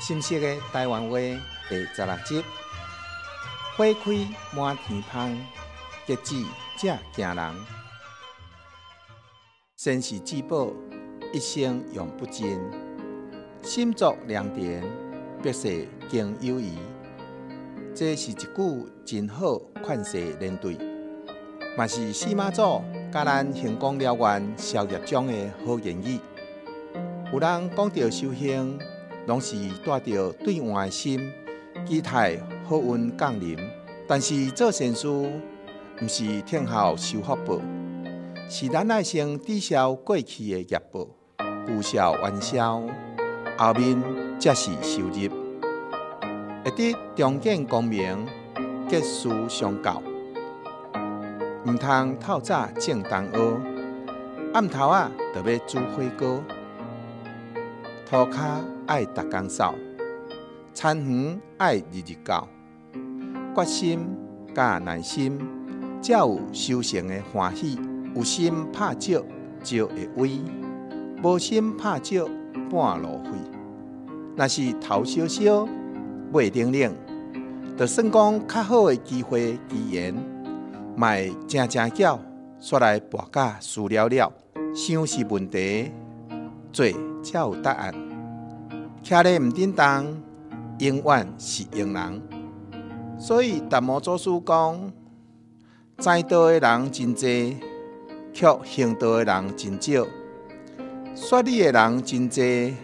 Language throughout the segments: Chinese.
新式的台湾话第十六集，花开满天芳，结子才惊人。身是至宝，一生用不尽。心作良田，百世经友谊。这是一句真好劝世连对，嘛是四妈祖教咱行功了愿消业障的好言语。有人讲到修行。拢是带着对外的心，期待好运降临。但是做善事，毋是听候收福报，是咱爱先抵消过去的业报，旧消元消，后面才是收入。会得重见光明，结识相交，毋通透早种东阿，暗头啊就要煮火锅，涂骹。爱逐工扫，田园爱日日教，决心甲耐心，才有修成的欢喜。有心拍石，石会威；无心拍照，半路废。若是头烧烧，尾冷冷，就算讲较好的机会机缘，卖正正巧，煞来跋甲输了了。想是问题，做才有答案。徛咧毋叮当，永远是庸人。所以达摩祖师讲：知道的人真济，却行道的人真少；说理的人真济，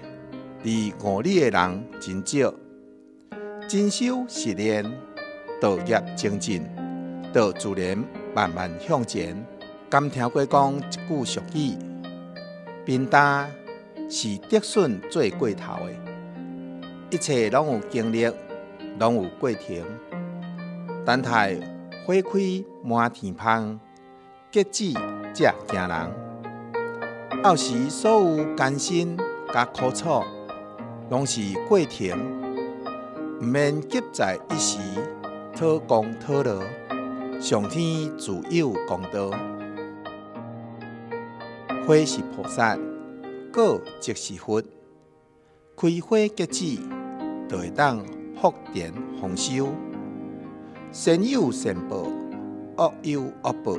而悟理的人真少。真修实练，道业精进，道自然慢慢向前。敢听过讲一句俗语：平淡是德顺最过头的。一切拢有经历，拢有过程。等待花开满天芳，结子才惊人。到时所有艰辛甲苦楚，拢是过程，毋免急在一时讨功讨乐。上天自有公道。花是菩萨，果即是佛。开花结籽，就会当福田丰收。善有善报，恶有恶报。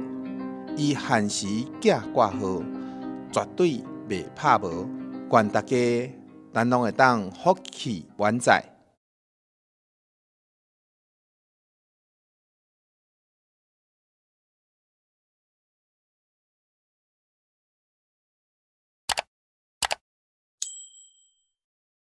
伊限时寄挂号，绝对袂拍无。愿大家，咱拢会当福气满载。